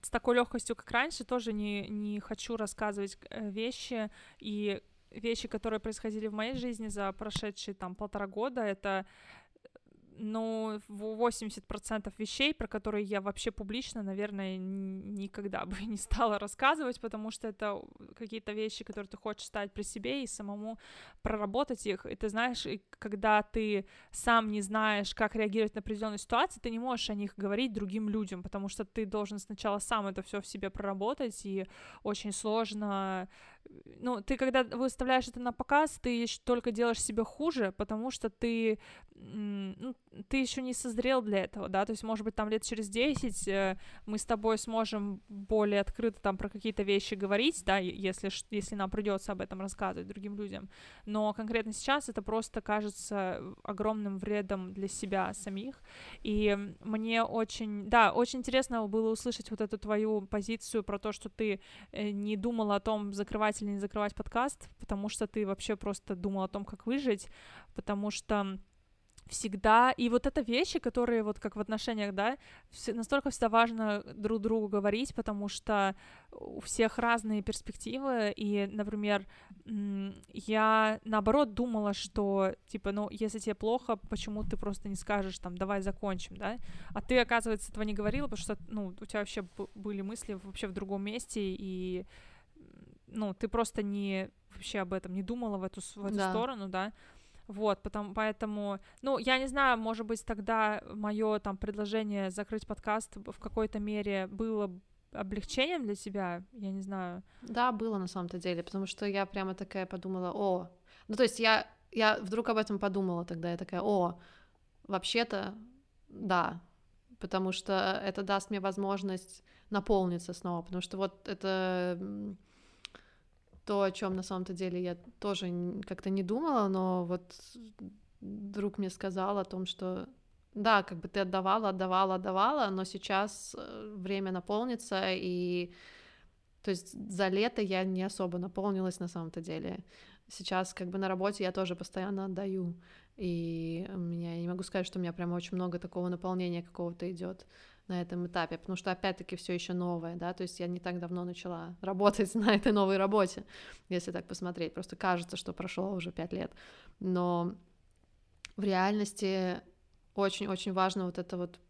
S1: с такой легкостью, как раньше, тоже не, не хочу рассказывать э, вещи и вещи, которые происходили в моей жизни за прошедшие там полтора года, это ну, в 80% вещей, про которые я вообще публично, наверное, никогда (laughs) бы не стала рассказывать, потому что это какие-то вещи, которые ты хочешь ставить при себе и самому проработать их. И ты знаешь, и когда ты сам не знаешь, как реагировать на определенные ситуации, ты не можешь о них говорить другим людям, потому что ты должен сначала сам это все в себе проработать, и очень сложно ну, ты когда выставляешь это на показ, ты ещё только делаешь себе хуже, потому что ты, ну, ты еще не созрел для этого, да, то есть, может быть, там лет через 10 э, мы с тобой сможем более открыто там про какие-то вещи говорить, да, если, если нам придется об этом рассказывать другим людям, но конкретно сейчас это просто кажется огромным вредом для себя самих, и мне очень, да, очень интересно было услышать вот эту твою позицию про то, что ты э, не думала о том, закрывать или не закрывать подкаст, потому что ты вообще просто думала о том, как выжить, потому что всегда, и вот это вещи, которые вот как в отношениях, да, настолько всегда важно друг другу говорить, потому что у всех разные перспективы, и, например, я наоборот думала, что, типа, ну, если тебе плохо, почему ты просто не скажешь, там, давай закончим, да, а ты, оказывается, этого не говорила, потому что, ну, у тебя вообще были мысли вообще в другом месте, и, ну, ты просто не вообще об этом не думала в эту, в эту
S2: Да.
S1: сторону, да, вот, потом, поэтому, ну, я не знаю, может быть, тогда мое там предложение закрыть подкаст в какой-то мере было облегчением для тебя, я не знаю.
S2: Да, было на самом-то деле, потому что я прямо такая подумала, о, ну то есть я, я вдруг об этом подумала тогда, я такая, о, вообще-то, да, потому что это даст мне возможность наполниться снова, потому что вот это то, о чем на самом-то деле я тоже как-то не думала, но вот друг мне сказал о том, что да, как бы ты отдавала, отдавала, отдавала, но сейчас э, время наполнится, и то есть за лето я не особо наполнилась на самом-то деле. Сейчас как бы на работе я тоже постоянно отдаю, и у меня, я не могу сказать, что у меня прям очень много такого наполнения какого-то идет на этом этапе, потому что опять-таки все еще новое, да, то есть я не так давно начала работать (laughs) на этой новой работе, если так посмотреть, просто кажется, что прошло уже пять лет, но в реальности очень-очень важно вот это вот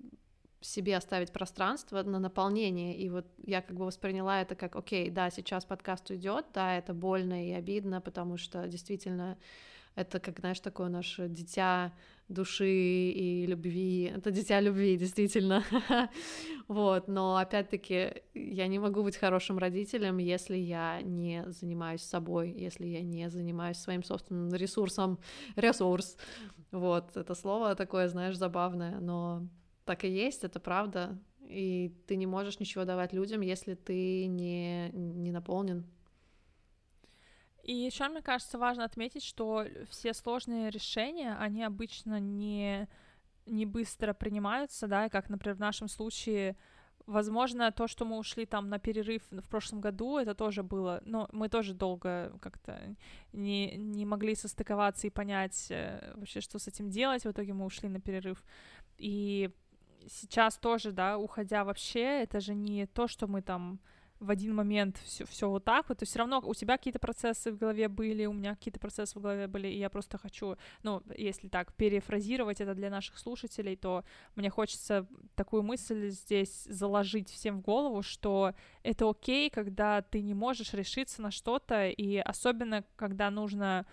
S2: себе оставить пространство на наполнение, и вот я как бы восприняла это как, окей, да, сейчас подкаст уйдет, да, это больно и обидно, потому что действительно это, как, знаешь, такое наше дитя души и любви, это дитя любви, действительно, (laughs) вот, но опять-таки я не могу быть хорошим родителем, если я не занимаюсь собой, если я не занимаюсь своим собственным ресурсом, (laughs) ресурс, вот, это слово такое, знаешь, забавное, но так и есть, это правда. и ты не можешь ничего давать людям, если ты не, не наполнен.
S1: И еще, мне кажется, важно отметить, что все сложные решения, они обычно не, не быстро принимаются, да, и как, например, в нашем случае, возможно, то, что мы ушли там на перерыв в прошлом году, это тоже было, но мы тоже долго как-то не, не могли состыковаться и понять э, вообще, что с этим делать, в итоге мы ушли на перерыв. И сейчас тоже, да, уходя вообще, это же не то, что мы там в один момент все, все вот так вот, то все равно у тебя какие-то процессы в голове были, у меня какие-то процессы в голове были, и я просто хочу, ну, если так перефразировать это для наших слушателей, то мне хочется такую мысль здесь заложить всем в голову, что это окей, когда ты не можешь решиться на что-то, и особенно, когда нужно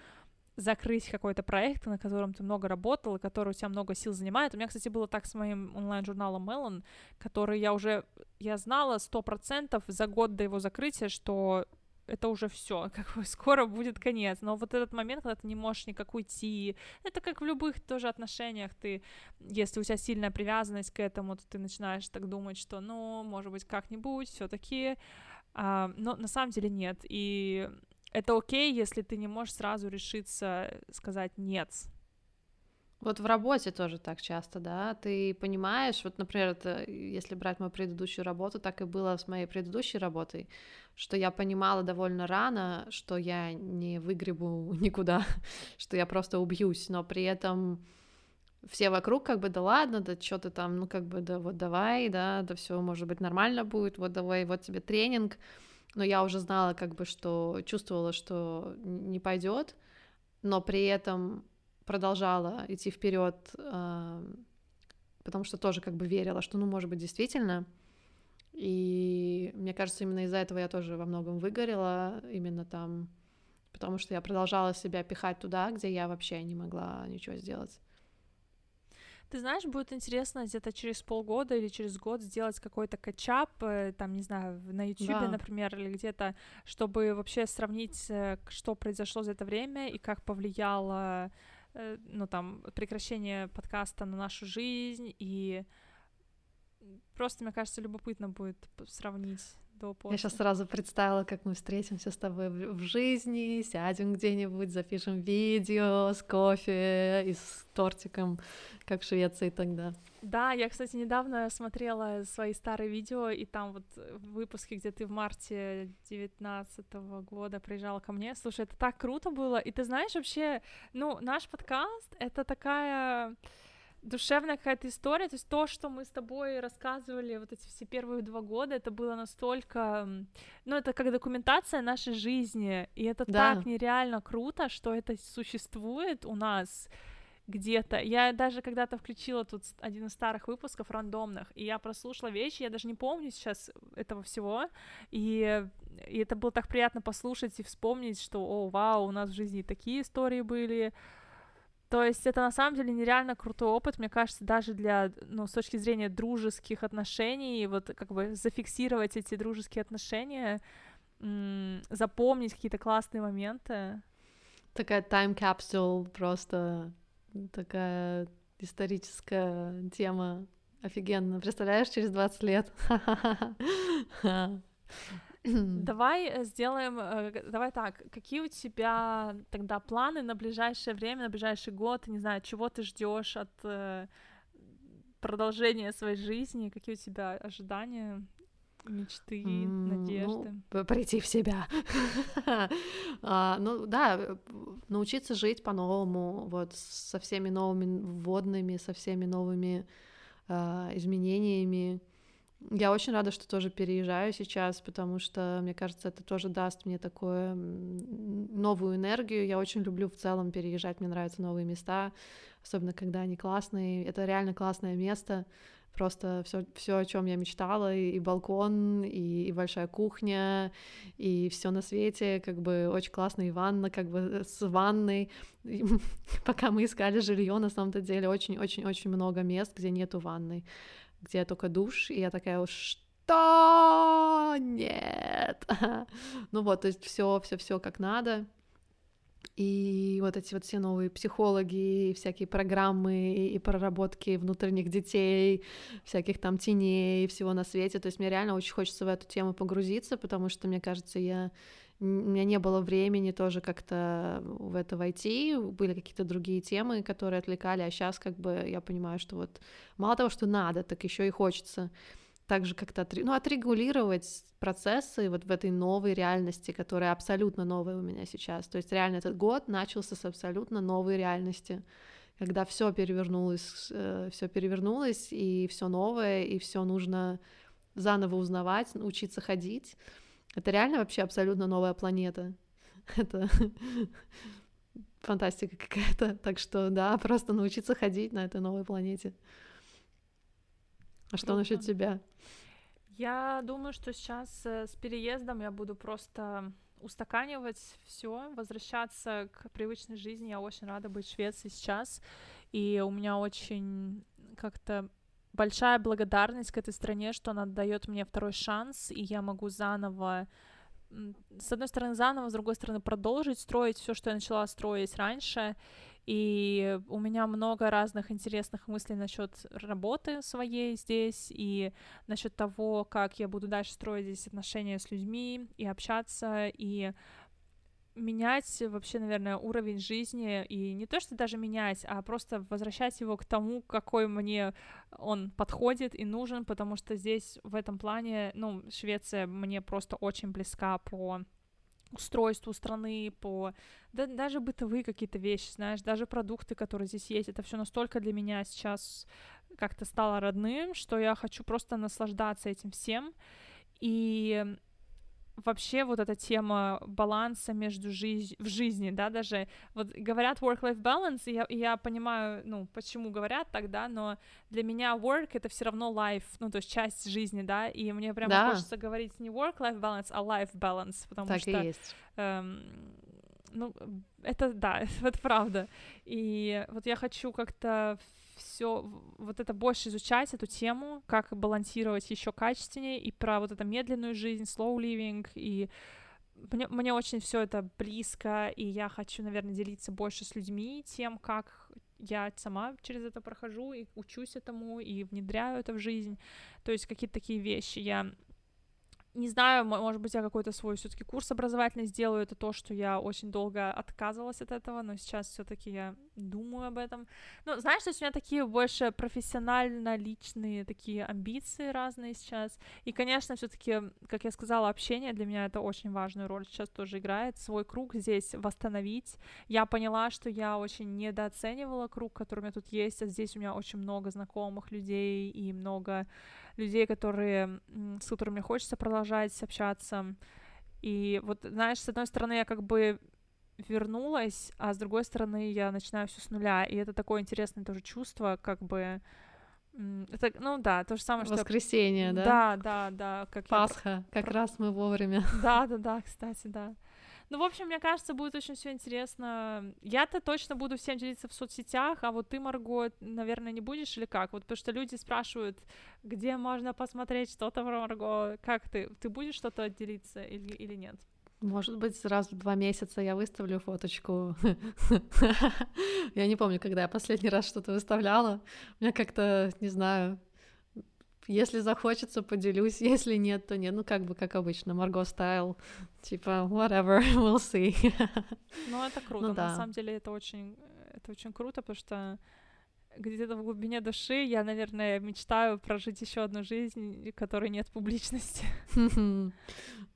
S1: закрыть какой-то проект, на котором ты много работал, и который у тебя много сил занимает. У меня, кстати, было так с моим онлайн-журналом Melon, который я уже, я знала сто процентов за год до его закрытия, что это уже все, (laughs) как бы скоро будет конец. Но вот этот момент, когда ты не можешь никак уйти, это как в любых тоже отношениях, ты, если у тебя сильная привязанность к этому, то ты начинаешь так думать, что, ну, может быть, как-нибудь все-таки, а, но на самом деле нет. И это окей, если ты не можешь сразу решиться сказать нет.
S2: Вот в работе тоже так часто, да, ты понимаешь, вот, например, это, если брать мою предыдущую работу, так и было с моей предыдущей работой, что я понимала довольно рано, что я не выгребу (laughs) никуда, что я просто убьюсь, но при этом все вокруг как бы, да ладно, да что ты там, ну как бы, да вот давай, да, да все может быть нормально будет, вот давай, вот тебе тренинг, но я уже знала, как бы, что чувствовала, что не пойдет, но при этом продолжала идти вперед, потому что тоже как бы верила, что, ну, может быть, действительно. И мне кажется, именно из-за этого я тоже во многом выгорела, именно там, потому что я продолжала себя пихать туда, где я вообще не могла ничего сделать.
S1: Ты знаешь, будет интересно где-то через полгода или через год сделать какой-то качап, э, там, не знаю, на YouTube, да. например, или где-то, чтобы вообще сравнить, э, что произошло за это время и как повлияло, э, ну, там, прекращение подкаста на нашу жизнь, и просто, мне кажется, любопытно будет сравнить до
S2: после. Я сейчас сразу представила, как мы встретимся с тобой в жизни, сядем где-нибудь, запишем видео с кофе и с тортиком, как в Швеции тогда.
S1: Да, я, кстати, недавно смотрела свои старые видео, и там вот в выпуске, где ты в марте девятнадцатого года приезжала ко мне. Слушай, это так круто было. И ты знаешь, вообще, ну, наш подкаст — это такая душевная какая-то история, то есть то, что мы с тобой рассказывали вот эти все первые два года, это было настолько, ну, это как документация нашей жизни, и это да. так нереально круто, что это существует у нас где-то. Я даже когда-то включила тут один из старых выпусков рандомных, и я прослушала вещи, я даже не помню сейчас этого всего, и, и это было так приятно послушать и вспомнить, что, о, вау, у нас в жизни такие истории были, то есть это на самом деле нереально крутой опыт, мне кажется, даже для, ну, с точки зрения дружеских отношений, вот как бы зафиксировать эти дружеские отношения, запомнить какие-то классные моменты.
S2: Такая time capsule просто, такая историческая тема. Офигенно. Представляешь, через 20 лет. (laughs)
S1: Давай э, сделаем, э, давай так, какие у тебя тогда планы на ближайшее время, на ближайший год, не знаю, чего ты ждешь от э, продолжения своей жизни, какие у тебя ожидания? мечты, mm, надежды.
S2: Ну, прийти в себя. (laughs) а, ну да, научиться жить по-новому, вот со всеми новыми вводными, со всеми новыми а, изменениями. Я очень рада, что тоже переезжаю сейчас, потому что, мне кажется, это тоже даст мне такую новую энергию. Я очень люблю в целом переезжать, мне нравятся новые места, особенно когда они классные. Это реально классное место. Просто все, все, о чем я мечтала, и, и балкон, и, и большая кухня, и все на свете, как бы очень классно, и ванна, как бы с ванной. И, (laughs) пока мы искали жилье, на самом-то деле очень-очень-очень много мест, где нету ванной где только душ, и я такая, что? Нет. (laughs) ну вот, то есть все, все, все как надо. и вот эти вот все новые психологи, всякие программы, и, проработки внутренних детей, всяких там теней, всего на свете. То есть мне реально очень хочется в эту тему погрузиться, потому что, мне кажется, я у меня не было времени тоже как-то в это войти, были какие-то другие темы, которые отвлекали, а сейчас как бы я понимаю, что вот мало того, что надо, так еще и хочется также как-то ну, отрегулировать процессы вот в этой новой реальности, которая абсолютно новая у меня сейчас. То есть реально этот год начался с абсолютно новой реальности, когда все перевернулось, э, все перевернулось, и все новое, и все нужно заново узнавать, учиться ходить. Это реально вообще абсолютно новая планета. (laughs) Это (laughs) фантастика какая-то. Так что да, просто научиться ходить на этой новой планете. А что насчет тебя?
S1: Я думаю, что сейчас э, с переездом я буду просто устаканивать все, возвращаться к привычной жизни. Я очень рада быть в Швеции сейчас. И у меня очень как-то большая благодарность к этой стране, что она дает мне второй шанс, и я могу заново с одной стороны заново, с другой стороны продолжить строить все, что я начала строить раньше, и у меня много разных интересных мыслей насчет работы своей здесь и насчет того, как я буду дальше строить здесь отношения с людьми и общаться, и менять вообще, наверное, уровень жизни, и не то, что даже менять, а просто возвращать его к тому, какой мне он подходит и нужен, потому что здесь в этом плане, ну, Швеция мне просто очень близка по устройству страны, по да, даже бытовые какие-то вещи, знаешь, даже продукты, которые здесь есть, это все настолько для меня сейчас как-то стало родным, что я хочу просто наслаждаться этим всем. И вообще вот эта тема баланса между жизнь в жизни, да, даже вот говорят work-life balance, и я, и я понимаю, ну, почему говорят так, да, но для меня work это все равно life, ну, то есть часть жизни, да, и мне прямо да. хочется говорить не work-life balance, а life balance, потому
S2: так
S1: что...
S2: И есть.
S1: Эм, ну, это да, (laughs) это правда. И вот я хочу как-то все вот это больше изучать эту тему, как балансировать еще качественнее и про вот эту медленную жизнь, slow living и мне, мне очень все это близко, и я хочу, наверное, делиться больше с людьми тем, как я сама через это прохожу и учусь этому, и внедряю это в жизнь. То есть какие-то такие вещи я не знаю, может быть, я какой-то свой все-таки курс образовательный сделаю. Это то, что я очень долго отказывалась от этого, но сейчас все-таки я думаю об этом. Ну, знаешь, то есть у меня такие больше профессионально личные такие амбиции разные сейчас. И, конечно, все-таки, как я сказала, общение для меня это очень важную роль сейчас тоже играет. Свой круг здесь восстановить. Я поняла, что я очень недооценивала круг, который у меня тут есть, а здесь у меня очень много знакомых людей и много людей, которые, с которыми хочется продолжать общаться. И вот, знаешь, с одной стороны, я как бы вернулась, а с другой стороны, я начинаю все с нуля. И это такое интересное тоже чувство, как бы... Это, ну да, то же самое,
S2: что... Воскресенье, да?
S1: Да, да, да.
S2: Как Пасха, я... как раз мы вовремя.
S1: Да, да, да, кстати, да. Ну, в общем, мне кажется, будет очень все интересно. Я-то точно буду всем делиться в соцсетях, а вот ты, Марго, наверное, не будешь или как? Вот потому что люди спрашивают, где можно посмотреть что-то про Марго. Как ты? Ты будешь что-то делиться или, или нет?
S2: Может быть, раз в два месяца я выставлю фоточку. (laughs) Я не помню, когда я последний раз что-то выставляла. У меня как-то, не знаю, если захочется, поделюсь, (laughs) если нет, то нет. Ну, как бы, как обычно, Марго стайл, типа, whatever, (laughs) we'll see.
S1: Ну, это круто, ну, да. на самом деле это очень, это очень круто, потому что где-то в глубине души я, наверное, мечтаю прожить еще одну жизнь, которой нет публичности. (laughs)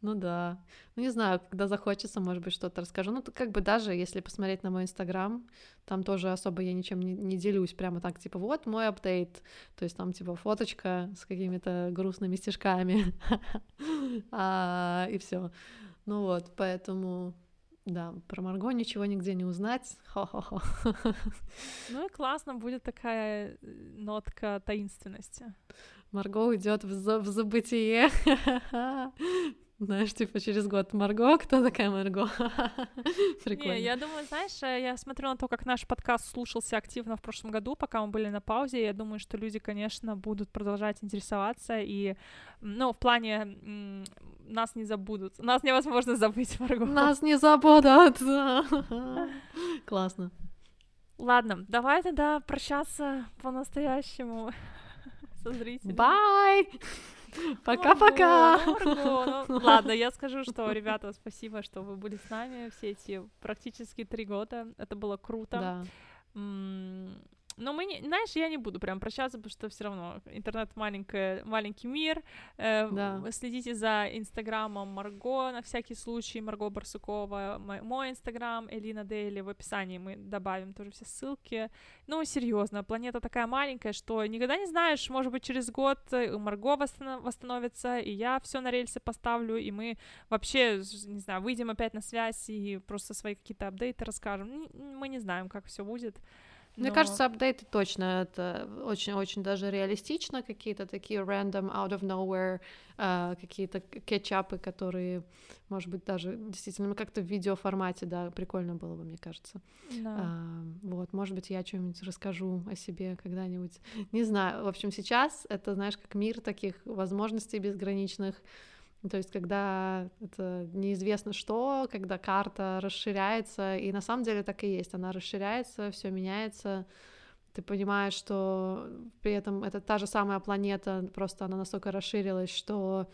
S2: Ну да. Ну не знаю, когда захочется, может быть, что-то расскажу. Ну, как бы даже если посмотреть на мой инстаграм, там тоже особо я ничем не, делюсь. Прямо так, типа, вот мой апдейт. То есть там, типа, фоточка с какими-то грустными стишками. (laughs) а, и все. Ну вот, поэтому да, про Марго ничего нигде не узнать. Хо-хо-хо.
S1: Ну и классно будет такая э, нотка таинственности.
S2: Марго уйдет в, в забытие. (laughs) Знаешь, типа через год Марго, (laughs) кто такая Марго? (laughs) Прикольно.
S1: Не, я думаю, знаешь, э, я смотрю на то, как наш подкаст слушался активно в прошлом году, пока мы были на паузе. Я думаю, что люди, конечно, будут продолжать интересоваться и, ну, в плане нас не забудут. Нас невозможно забыть, Марго.
S2: Нас не забудут. (laughs) Классно.
S1: Ладно, давай тогда прощаться по-настоящему со зрителями.
S2: Бай! Пока-пока!
S1: Ну, ладно, я скажу, что, ребята, спасибо, что вы были с нами все эти практически три года. Это было круто.
S2: Да.
S1: Но мы не, знаешь, я не буду прям прощаться, потому что все равно интернет маленький, маленький мир. Э,
S2: да.
S1: Следите за инстаграмом Марго на всякий случай, Марго Барсукова, мой, мой инстаграм, Элина Дейли, в описании мы добавим тоже все ссылки. Ну, серьезно, планета такая маленькая, что никогда не знаешь, может быть, через год Марго восстанов, восстановится, и я все на рельсы поставлю, и мы вообще, не знаю, выйдем опять на связь и просто свои какие-то апдейты расскажем. Мы не знаем, как все будет.
S2: Мне Но... кажется, апдейты точно это очень-очень даже реалистично, какие-то такие random, out of nowhere, uh, какие-то кетчапы, которые, может быть, даже действительно ну, как-то в видеоформате, да, прикольно было бы, мне кажется.
S1: Да.
S2: Uh, вот, может быть, я что-нибудь расскажу о себе когда-нибудь. Не знаю. В общем, сейчас это, знаешь, как мир таких возможностей безграничных. То есть, когда это неизвестно что, когда карта расширяется, и на самом деле так и есть, она расширяется, все меняется, ты понимаешь, что при этом это та же самая планета, просто она настолько расширилась, что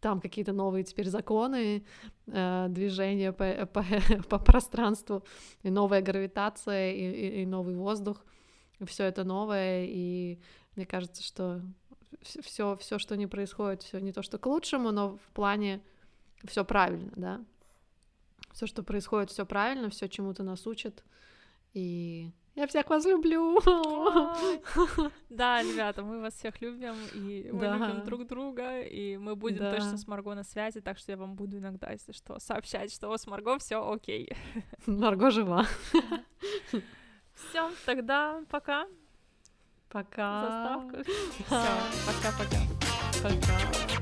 S2: там какие-то новые теперь законы э, движения по, по, (laughs) по пространству, и новая гравитация, и, и, и новый воздух, все это новое, и мне кажется, что все, все, что не происходит, все не то, что к лучшему, но в плане все правильно, да. Все, что происходит, все правильно, все чему-то нас учат. И я всех вас люблю.
S1: Да, ребята, мы вас всех любим, и мы да. любим друг друга, и мы будем да. точно с Марго на связи, так что я вам буду иногда, если что, сообщать, что с Марго все окей.
S2: Марго жива.
S1: Все, тогда пока.
S2: Пока.
S1: Заставка. Все, пока-пока.
S2: Пока.